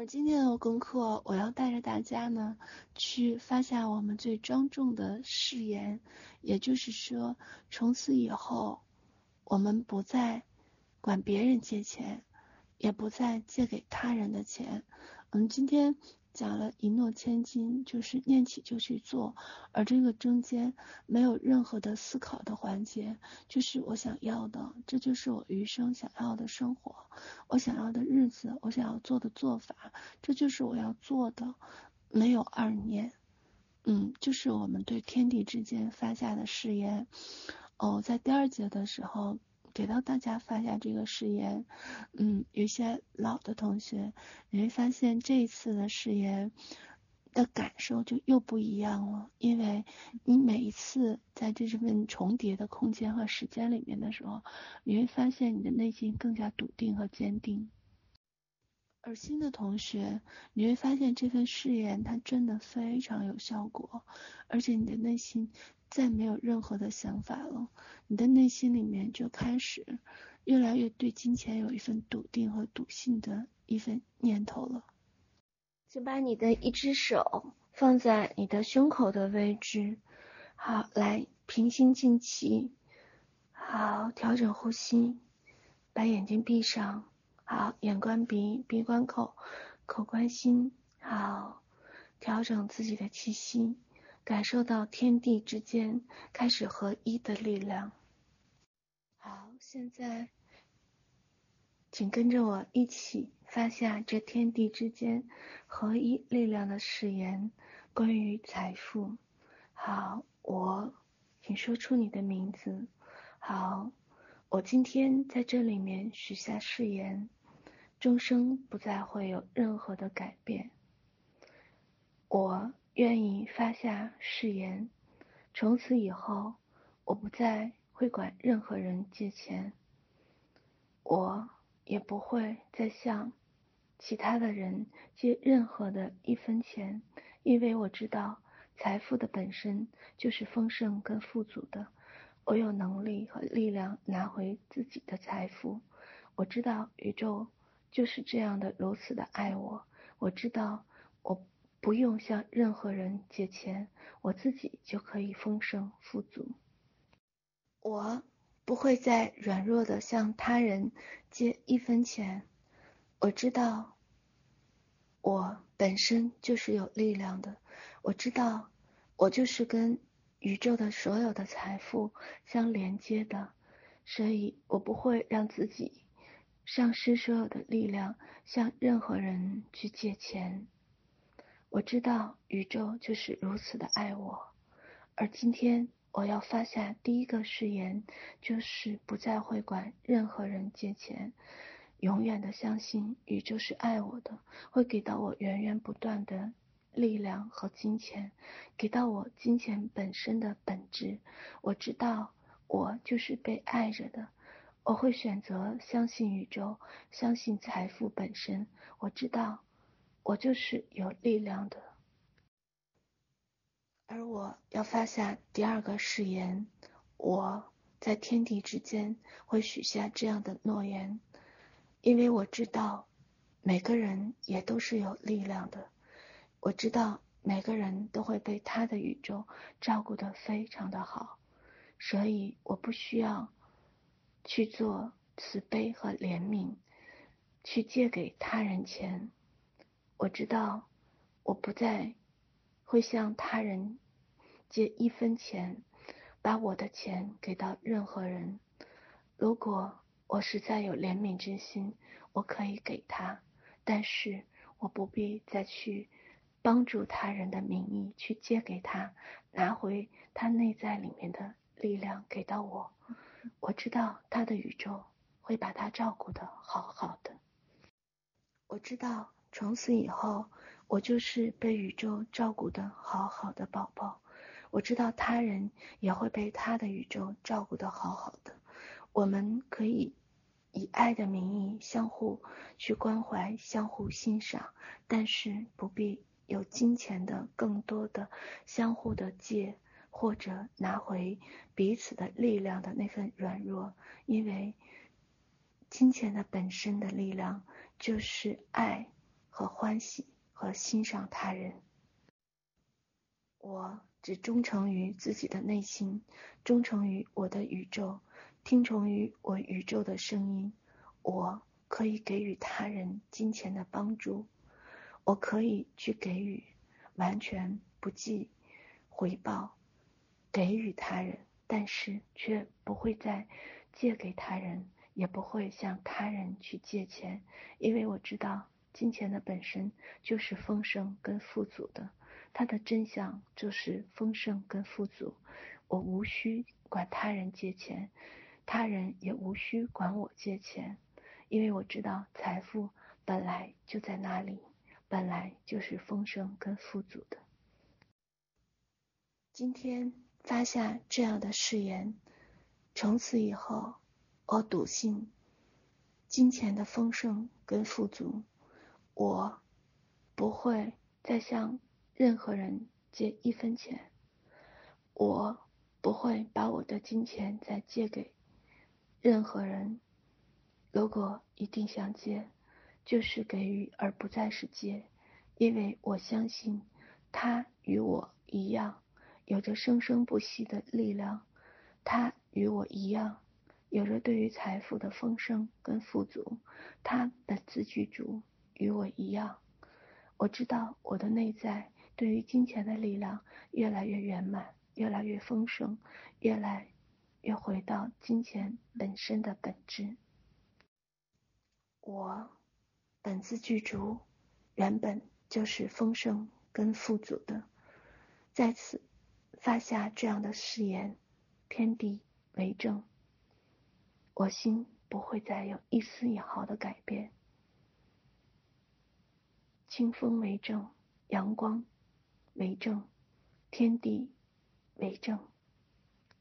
而今天的功课，我要带着大家呢，去发下我们最庄重的誓言，也就是说，从此以后，我们不再管别人借钱，也不再借给他人的钱。我们今天。讲了一诺千金，就是念起就去做，而这个中间没有任何的思考的环节，就是我想要的，这就是我余生想要的生活，我想要的日子，我想要做的做法，这就是我要做的，没有二念，嗯，就是我们对天地之间发下的誓言。哦，在第二节的时候。给到大家发下这个誓言，嗯，有些老的同学，你会发现这一次的誓言的感受就又不一样了，因为你每一次在这份重叠的空间和时间里面的时候，你会发现你的内心更加笃定和坚定。而新的同学，你会发现这份誓言它真的非常有效果，而且你的内心。再没有任何的想法了，你的内心里面就开始越来越对金钱有一份笃定和笃信的一份念头了。请把你的一只手放在你的胸口的位置，好，来平心静气，好，调整呼吸，把眼睛闭上，好，眼观鼻，鼻观口，口观心，好，调整自己的气息。感受到天地之间开始合一的力量。好，现在，请跟着我一起发下这天地之间合一力量的誓言，关于财富。好，我，请说出你的名字。好，我今天在这里面许下誓言，终生不再会有任何的改变。我。愿意发下誓言，从此以后，我不再会管任何人借钱，我也不会再向其他的人借任何的一分钱，因为我知道财富的本身就是丰盛跟富足的，我有能力和力量拿回自己的财富，我知道宇宙就是这样的如此的爱我，我知道我。不用向任何人借钱，我自己就可以丰盛富足。我不会再软弱的向他人借一分钱。我知道，我本身就是有力量的。我知道，我就是跟宇宙的所有的财富相连接的，所以我不会让自己丧失所有的力量，向任何人去借钱。我知道宇宙就是如此的爱我，而今天我要发下第一个誓言，就是不再会管任何人借钱，永远的相信宇宙是爱我的，会给到我源源不断的力量和金钱，给到我金钱本身的本质。我知道我就是被爱着的，我会选择相信宇宙，相信财富本身。我知道。我就是有力量的，而我要发下第二个誓言，我在天地之间会许下这样的诺言，因为我知道每个人也都是有力量的，我知道每个人都会被他的宇宙照顾得非常的好，所以我不需要去做慈悲和怜悯，去借给他人钱。我知道，我不再会向他人借一分钱，把我的钱给到任何人。如果我实在有怜悯之心，我可以给他，但是我不必再去帮助他人的名义去借给他，拿回他内在里面的力量给到我。我知道他的宇宙会把他照顾得好好的。我知道。从此以后，我就是被宇宙照顾得好好的宝宝。我知道他人也会被他的宇宙照顾得好好的。我们可以以爱的名义相互去关怀、相互欣赏，但是不必有金钱的更多的相互的借或者拿回彼此的力量的那份软弱，因为金钱的本身的力量就是爱。和欢喜和欣赏他人。我只忠诚于自己的内心，忠诚于我的宇宙，听从于我宇宙的声音。我可以给予他人金钱的帮助，我可以去给予，完全不计回报，给予他人，但是却不会再借给他人。也不会向他人去借钱，因为我知道金钱的本身就是丰盛跟富足的，它的真相就是丰盛跟富足。我无需管他人借钱，他人也无需管我借钱，因为我知道财富本来就在那里，本来就是丰盛跟富足的。今天发下这样的誓言，从此以后。我笃信金钱的丰盛跟富足，我不会再向任何人借一分钱，我不会把我的金钱再借给任何人。如果一定想借，就是给予而不再是借，因为我相信他与我一样，有着生生不息的力量，他与我一样。有着对于财富的丰盛跟富足，他本自具足，与我一样。我知道我的内在对于金钱的力量越来越圆满，越来越丰盛，越来越回到金钱本身的本质。我本自具足，原本就是丰盛跟富足的。在此发下这样的誓言，天地为证。我心不会再有一丝一毫的改变。清风为证，阳光为证，天地为证。